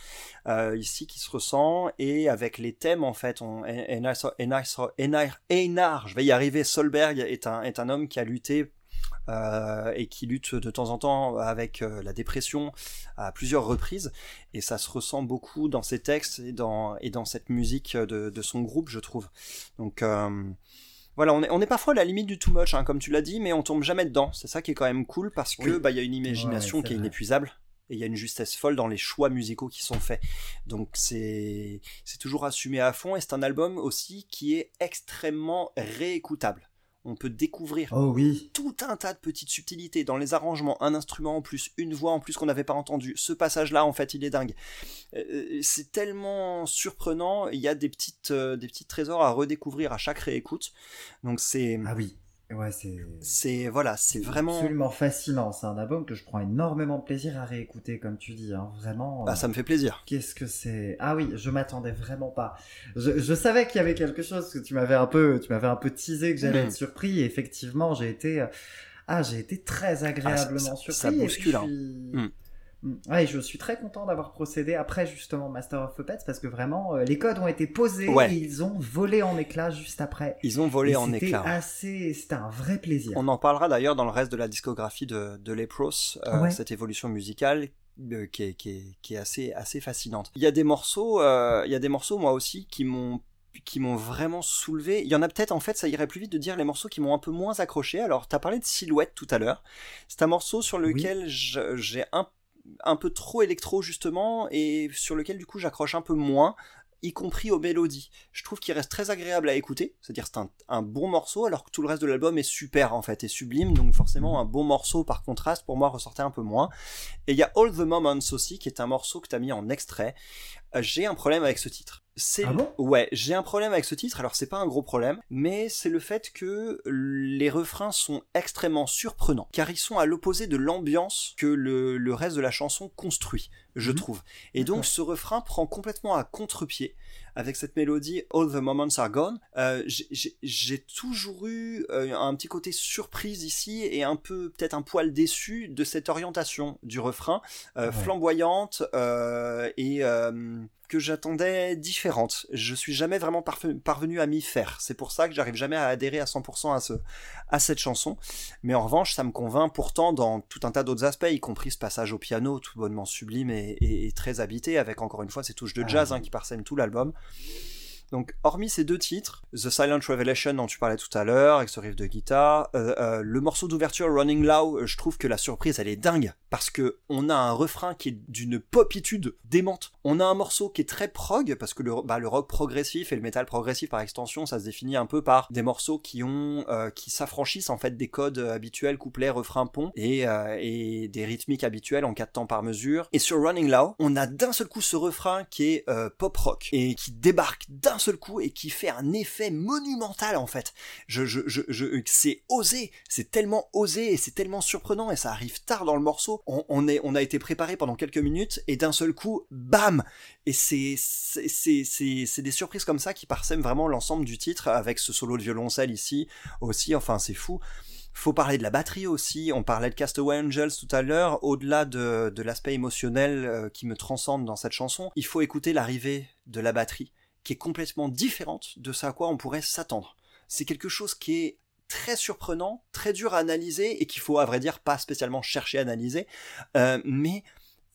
euh, ici qui se ressent, et avec les thèmes en fait. On, Einar, Einar- Einar- je vais y arriver, Solberg est un homme qui a lutté euh, et qui lutte de temps en temps avec euh, la dépression à plusieurs reprises, et ça se ressent beaucoup dans ses textes et dans, et dans cette musique de, de son groupe, je trouve. Donc euh, voilà, on est, on est parfois à la limite du too much, hein, comme tu l'as dit, mais on tombe jamais dedans. C'est ça qui est quand même cool parce que Oui. bah il y a une imagination Ouais, qui est vrai. inépuisable et il y a une justesse folle dans les choix musicaux qui sont faits. Donc c'est c'est toujours assumé à fond et c'est un album aussi qui est extrêmement réécoutable. On peut découvrir Oh oui, tout un tas de petites subtilités dans les arrangements, un instrument en plus, une voix en plus qu'on n'avait pas entendu. Ce passage-là, en fait, il est dingue. Euh, c'est tellement surprenant. Il y a des petites, euh, des petits trésors à redécouvrir à chaque réécoute. Donc c'est, ah oui, ouais, c'est... c'est voilà, c'est vraiment. absolument fascinant. C'est un album que je prends énormément de plaisir à réécouter, comme tu dis. Hein. Vraiment. Bah, ça me fait plaisir. Qu'est-ce que c'est? Ah oui, je m'attendais vraiment pas. Je, je savais qu'il y avait quelque chose que tu m'avais un peu, tu m'avais un peu teasé que j'allais Mhm. être surpris. Et effectivement, j'ai été, euh, ah, j'ai été très agréablement ça- surpris. ça puis bouscule, hein. Ouais, je suis très content d'avoir procédé après justement Master of Puppets parce que vraiment euh, les codes ont été posés Ouais. et ils ont volé en éclats juste après. Ils ont volé Et en éclats. assez, c'était un vrai plaisir. On en parlera d'ailleurs dans le reste de la discographie de, de Lepros, euh, Ouais. cette évolution musicale euh, qui est, qui est, qui est assez, assez fascinante. Il y a des morceaux, il y a des morceaux moi aussi qui m'ont qui m'ont vraiment soulevé. Il y en a peut-être, en fait, ça irait plus vite de dire les morceaux qui m'ont un peu moins accroché. Alors, t'as parlé de Silhouette tout à l'heure. C'est un morceau sur lequel j'ai un, un peu trop électro, justement, et sur lequel, du coup, j'accroche un peu moins y compris aux mélodies. Je trouve qu'il reste très agréable à écouter, c'est-à-dire c'est un, bon morceau, alors que tout le reste de l'album est super en fait, et sublime, donc forcément un bon morceau par contraste pour moi ressortait un peu moins. Et il y a All the Moments aussi, qui est un morceau que tu as mis en extrait. J'ai un problème avec ce titre. C'est ah bon? Ouais, j'ai un problème avec ce titre. Alors c'est pas un gros problème, mais c'est le fait que les refrains sont extrêmement surprenants, car ils sont à l'opposé de l'ambiance que le, reste de la chanson construit, je mhm. trouve. Et donc ce refrain prend complètement à contre-pied avec cette mélodie All the Moments Are Gone. Euh, j'ai toujours eu euh, un petit côté surprise ici et un peu peut-être un poil déçu de cette orientation du refrain euh, flamboyante et que j'attendais différente. Je suis jamais vraiment parvenu à m'y faire. C'est pour ça que j'arrive jamais à adhérer à 100% à, ce, à cette chanson. Mais en revanche, ça me convainc pourtant dans tout un tas d'autres aspects, y compris ce passage au piano tout bonnement sublime et, très habité, avec encore une fois ces touches de ah jazz hein, qui parsèment tout l'album. Donc, hormis ces deux titres, The Silent Revelation dont tu parlais tout à l'heure, avec ce riff de guitare, euh, euh, le morceau d'ouverture Running Low, euh, je trouve que la surprise elle est dingue parce que on a un refrain qui est d'une popitude démente. On a un morceau qui est très prog parce que le, bah, rock progressif et le metal progressif par extension, ça se définit un peu par des morceaux qui ont, qui s'affranchissent en fait des codes habituels couplet, refrain, pont et, et des rythmiques habituelles en quatre temps par mesure. Et sur Running Low, on a d'un seul coup ce refrain qui est pop rock et qui débarque d'un seul coup et qui fait un effet monumental en fait. Je, je, je, je c'est osé, c'est tellement osé et c'est tellement surprenant et ça arrive tard dans le morceau. On, est, on a été préparé pendant quelques minutes et d'un seul coup, bam Et c'est, c'est, c'est, c'est des surprises comme ça qui parsèment vraiment l'ensemble du titre avec ce solo de violoncelle ici aussi. Enfin, c'est fou. Faut parler de la batterie aussi. On parlait de Castaway Angels tout à l'heure. Au-delà de, de l'aspect émotionnel euh, qui me transcende dans cette chanson, il faut écouter l'arrivée de la batterie qui est complètement différente de ce à quoi on pourrait s'attendre. C'est quelque chose qui est très surprenant, très dur à analyser et qu'il faut à vrai dire pas spécialement chercher à analyser, euh, mais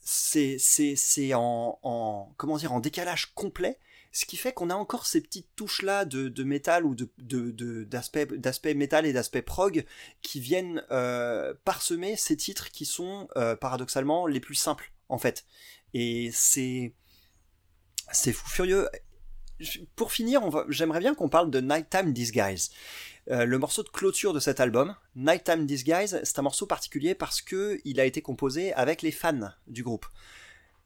c'est c'est en, en comment dire en décalage complet ce qui fait qu'on a encore ces petites touches là de, de métal ou de d'aspect de, d'aspect métal et d'aspect prog qui viennent euh, parsemer ces titres qui sont euh, paradoxalement les plus simples en fait. Et c'est c'est fou furieux pour finir, j'aimerais bien qu'on parle de Nighttime Disguise. Euh, le morceau de clôture de cet album, Nighttime Disguise, c'est un morceau particulier parce que il a été composé avec les fans du groupe.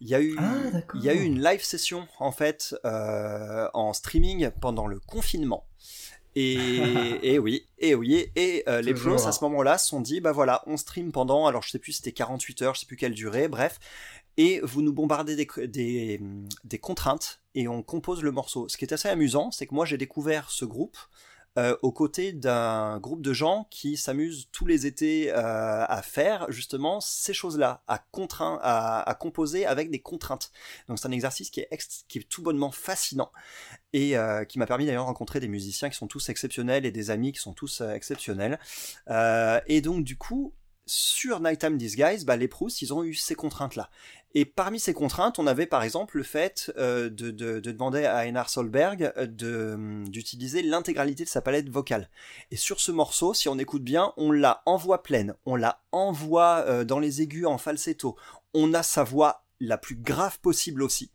Il y a eu, ah, il y a eu une live session en fait euh, en streaming pendant le confinement. Et, et oui, et oui, et euh, les pros à ce moment-là se sont dit, bah voilà, on stream pendant, alors je sais plus, c'était 48 heures, je sais plus quelle durée, bref, et vous nous bombardez des, des, contraintes et on compose le morceau. Ce qui est assez amusant, c'est que moi j'ai découvert ce groupe euh, aux côtés d'un groupe de gens qui s'amusent tous les étés euh, à faire justement ces choses-là, à, à, composer avec des contraintes. Donc c'est un exercice qui est, qui est tout bonnement fascinant et euh, qui m'a permis d'ailleurs de rencontrer des musiciens qui sont tous exceptionnels et des amis qui sont tous exceptionnels. et donc du coup, sur Nighttime Disguise, bah, les Proust, ils ont eu ces contraintes-là. Et parmi ces contraintes, on avait par exemple le fait euh, de, demander à Einar Solberg euh, hum, d'utiliser l'intégralité de sa palette vocale. Et sur ce morceau, si on écoute bien, on la envoie pleine, on la envoie euh, dans les aigus en falsetto, on a sa voix la plus grave possible aussi.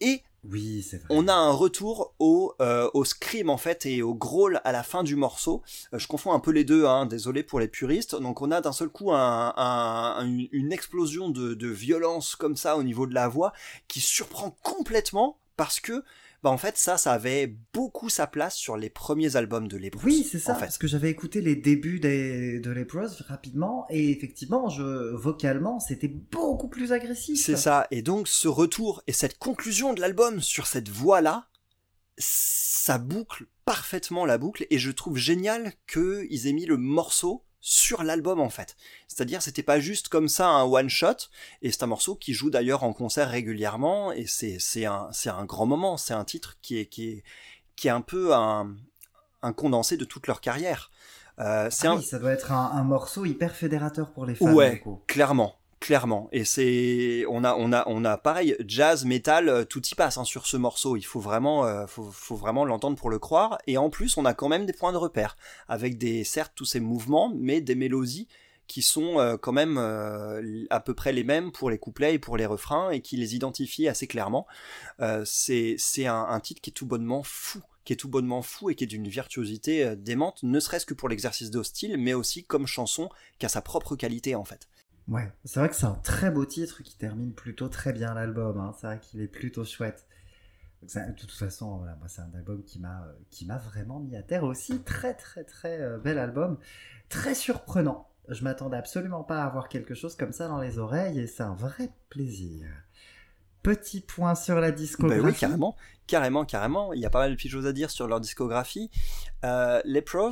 Et oui, c'est vrai. On a un retour au, euh, au scream en fait et au growl à la fin du morceau. Euh, je confonds un peu les deux, hein, désolé pour les puristes. Donc on a d'un seul coup un, une explosion de, de violence comme ça au niveau de la voix qui surprend complètement parce que bah en fait ça, ça avait beaucoup sa place sur les premiers albums de Leprous. Oui, c'est ça. En fait. Parce que j'avais écouté les débuts des, de Leprous rapidement et effectivement, je vocalement, c'était beaucoup plus agressif. C'est ça. Et donc ce retour et cette conclusion de l'album sur cette voix là, ça boucle parfaitement la boucle et je trouve génial qu'ils aient mis le morceau sur l'album en fait. C'est-à-dire c'était pas juste comme ça un one shot et c'est un morceau qui joue d'ailleurs en concert régulièrement et c'est c'est un c'est un grand moment, c'est un titre qui est qui est qui est un peu un un condensé de toute leur carrière. Euh, c'est ah oui, ça doit être un, un, morceau hyper fédérateur pour les fans. Ouais, clairement, clairement. Et c'est, on a, on a, on a pareil, jazz, metal, euh, tout y passe hein, sur ce morceau. Il faut vraiment, euh, faut, vraiment l'entendre pour le croire. Et en plus, on a quand même des points de repère avec des, certes, tous ces mouvements, mais des mélodies qui sont euh, quand même à peu près les mêmes pour les couplets et pour les refrains et qui les identifient assez clairement. c'est, c'est un, un titre qui est tout bonnement fou qui est tout bonnement fou et qui est d'une virtuosité démente, ne serait-ce que pour l'exercice de style, mais aussi comme chanson qui a sa propre qualité en fait. Ouais, c'est vrai que c'est un très beau titre qui termine plutôt très bien l'album. Hein. C'est vrai qu'il est plutôt chouette. de toute façon, voilà, c'est un album qui m'a euh, qui m'a vraiment mis à terre aussi. Très très très euh, bel album, très surprenant. Je m'attendais absolument pas à avoir quelque chose comme ça dans les oreilles et c'est un vrai plaisir. Petit point sur la discographie. Ben oui, carrément, carrément, carrément. Il y a pas mal de choses à dire sur leur discographie. Euh, les pros,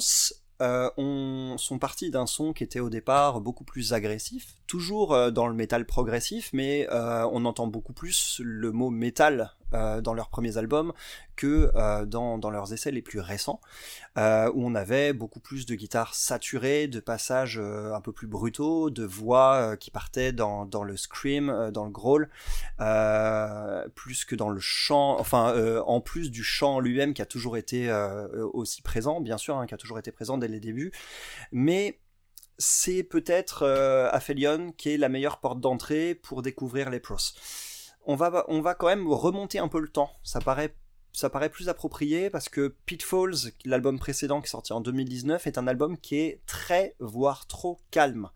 euh, on, sont partis d'un son qui était au départ beaucoup plus agressif, toujours euh, dans le métal progressif, mais euh, on entend beaucoup plus le mot métal euh, dans leurs premiers albums que euh, dans, dans, leurs essais les plus récents, euh, où on avait beaucoup plus de guitares saturées, de passages un peu plus brutaux, de voix qui partaient dans, dans le scream, dans le growl, plus que dans le chant, enfin en plus du chant lui-même qui a toujours été aussi présent, bien sûr, hein, qui a toujours été présent dès les débuts, mais c'est peut-être Aphelion qui est la meilleure porte d'entrée pour découvrir les pros on va, on va quand même remonter un peu le temps. Ça paraît, ça paraît plus approprié parce que Pitfalls, l'album précédent qui est sorti en 2019, est un album qui est très, voire trop calme.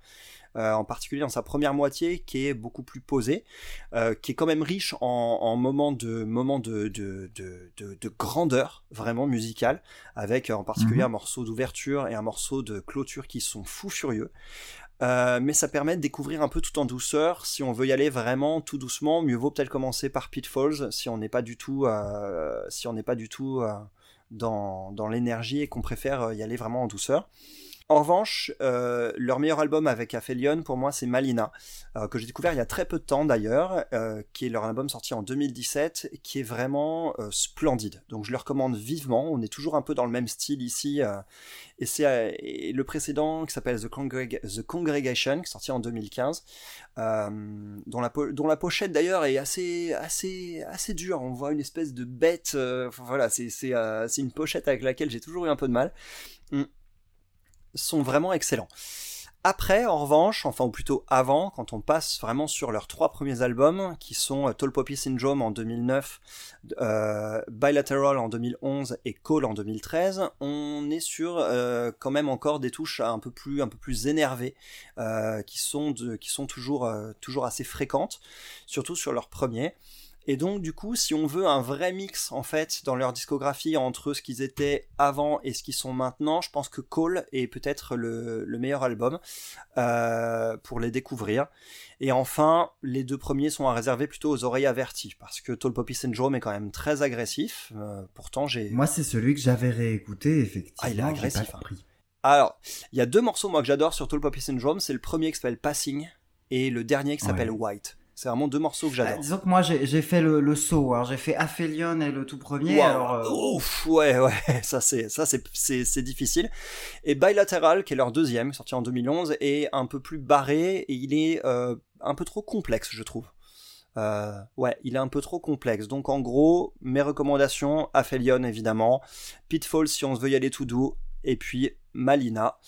Euh, en particulier dans sa première moitié, qui est beaucoup plus posée, euh, qui est quand même riche en, moments de moments de, de, de, grandeur vraiment musicale, avec en particulier mhm. un morceau d'ouverture et un morceau de clôture qui sont fous furieux. Euh, mais ça permet de découvrir un peu tout en douceur. Si on veut y aller vraiment tout doucement, mieux vaut peut-être commencer par Pitfalls si on n'est pas du tout, euh, si on pas du tout euh, dans, dans l'énergie et qu'on préfère y aller vraiment en douceur. En revanche, euh, leur meilleur album avec Aphelion, pour moi, c'est Malina, euh, que j'ai découvert il y a très peu de temps d'ailleurs, euh, qui est leur album sorti en 2017, qui est vraiment splendide. Donc je le recommande vivement. On est toujours un peu dans le même style ici, et c'est le précédent qui s'appelle The, The, Congregation, sorti en 2015, dont la, dont, la pochette d'ailleurs est assez, assez, assez dure. On voit une espèce de bête. voilà, c'est une pochette avec laquelle j'ai toujours eu un peu de mal. Hum sont vraiment excellents. Après, en revanche, enfin ou plutôt avant, quand on passe vraiment sur leurs trois premiers albums, qui sont euh, Tall Poppy Syndrome en 2009, euh, Bilateral en 2011 et Call en 2013, on est sur euh, quand même encore des touches un peu plus un peu plus énervées, qui sont toujours toujours assez fréquentes, surtout sur leur premier. Et donc du coup, si on veut un vrai mix en fait dans leur discographie entre ce qu'ils étaient avant et ce qu'ils sont maintenant, je pense que Call est peut-être le, meilleur album euh, pour les découvrir. Et enfin, les deux premiers sont à réserver plutôt aux oreilles averties parce que Tall Poppy Syndrome est quand même très agressif. Euh, pourtant, j'ai. Moi, c'est celui que j'avais réécouté effectivement. Ah, il est agressif. Hein. Alors, il y a deux morceaux moi que j'adore sur Tall Poppy Syndrome. C'est le premier qui s'appelle Passing et le dernier qui s'appelle White. C'est vraiment deux morceaux que j'adore. Euh, disons que moi j'ai fait le, saut. Alors j'ai fait Aphelion et le tout premier. Alors, euh, Ouf, ouais, ouais, ça c'est ça c'est difficile. Et Bilateral, qui est leur deuxième, sorti en 2011, est un peu plus barré et il est euh, un peu trop complexe, je trouve. ouais, il est un peu trop complexe. Donc en gros, mes recommandations, Aphelion évidemment, Pitfall si on veut y aller tout doux, et puis Malina,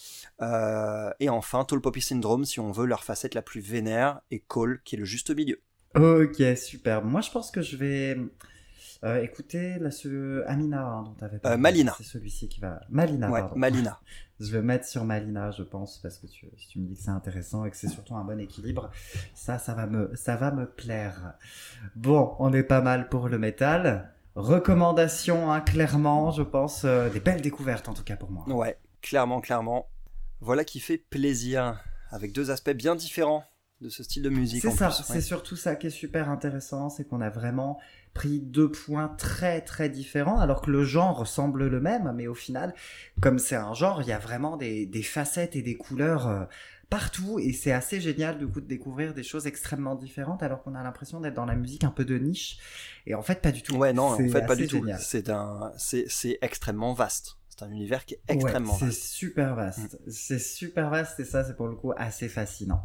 euh, et enfin Tall Poppy Syndrome si on veut leur facette la plus vénère, et Cole qui est le juste milieu. Ok, super. Moi je pense que je vais euh, écouter la, ce Amina hein, dont tu avais parlé. Euh, Malina. C'est celui-ci qui va. Malina, ouais, Malina. je vais mettre sur Malina, je pense, parce que tu, si tu me dis que c'est intéressant et que c'est surtout un bon équilibre, ça, ça va me, ça va me plaire. Bon, on est pas mal pour le métal. Recommandation, hein, clairement, je pense, euh, des belles découvertes en tout cas pour moi. Ouais, clairement, clairement. Voilà qui fait plaisir, avec deux aspects bien différents de ce style de musique. C'est ça, c'est surtout ça qui est super intéressant, c'est qu'on a vraiment pris deux points très très différents, alors que le genre ressemble le même, mais au final, comme c'est un genre, il y a vraiment des, facettes et des couleurs euh, partout et c'est assez génial du coup de découvrir des choses extrêmement différentes alors qu'on a l'impression d'être dans la musique un peu de niche et en fait pas du tout. Ouais non, en fait pas du tout. C'est un c'est extrêmement vaste. C'est un univers qui est extrêmement vaste. C'est super vaste. Mm. C'est super vaste et ça c'est pour le coup assez fascinant.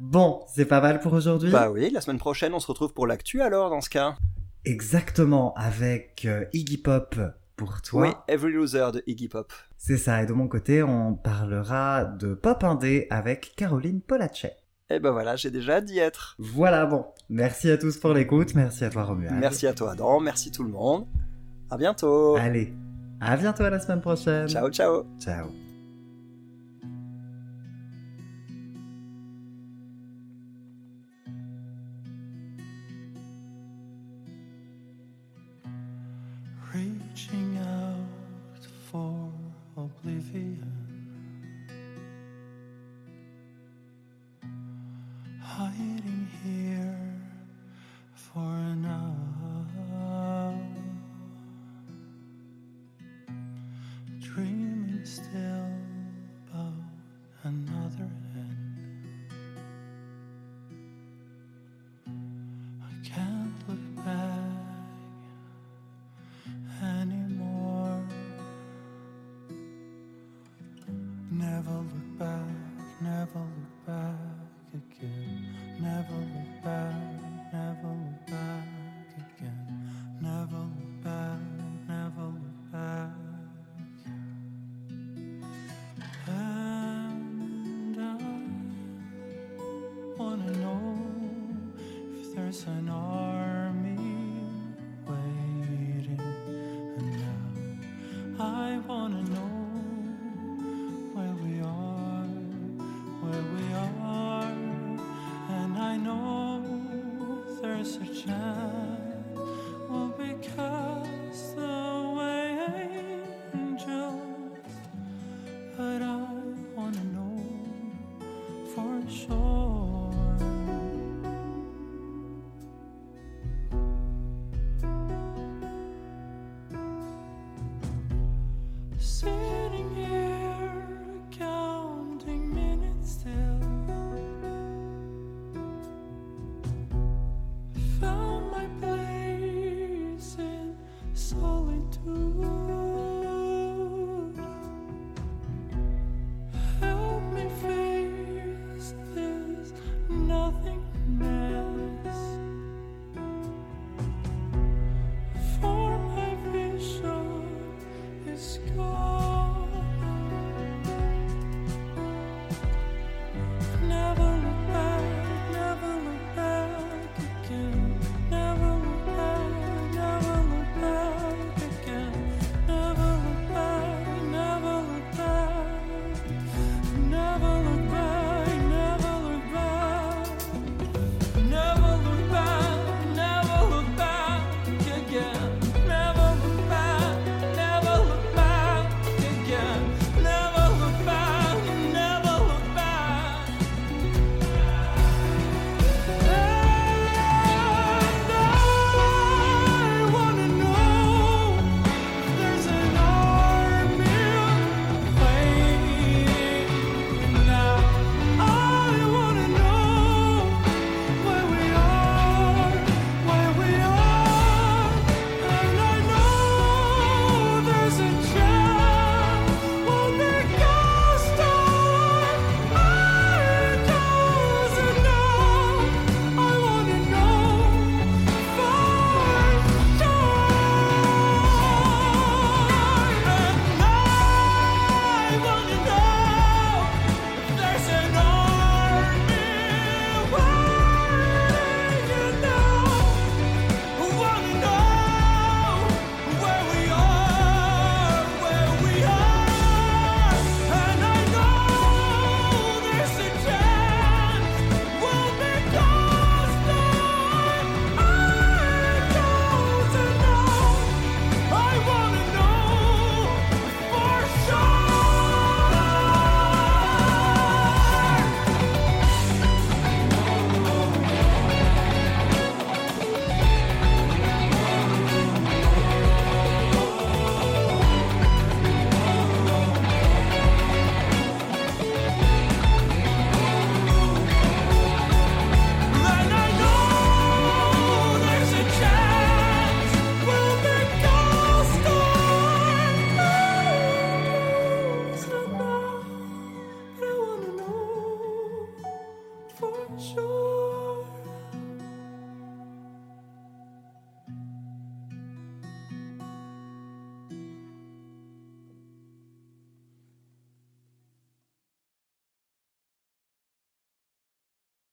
Bon, c'est pas mal pour aujourd'hui. Bah oui, la semaine prochaine, on se retrouve pour l'actu alors, dans ce cas. Exactement, avec euh, Iggy Pop pour toi. Oui, Every Loser de Iggy Pop. C'est ça, et de mon côté, on parlera de pop indé avec Caroline Polacek. Et ben voilà, j'ai déjà d'y être. Voilà, bon. Merci à tous pour l'écoute, merci à toi Romuald. Merci à toi Adam, merci tout le monde. À bientôt. Allez, à bientôt à la semaine prochaine. Ciao, ciao. Ciao.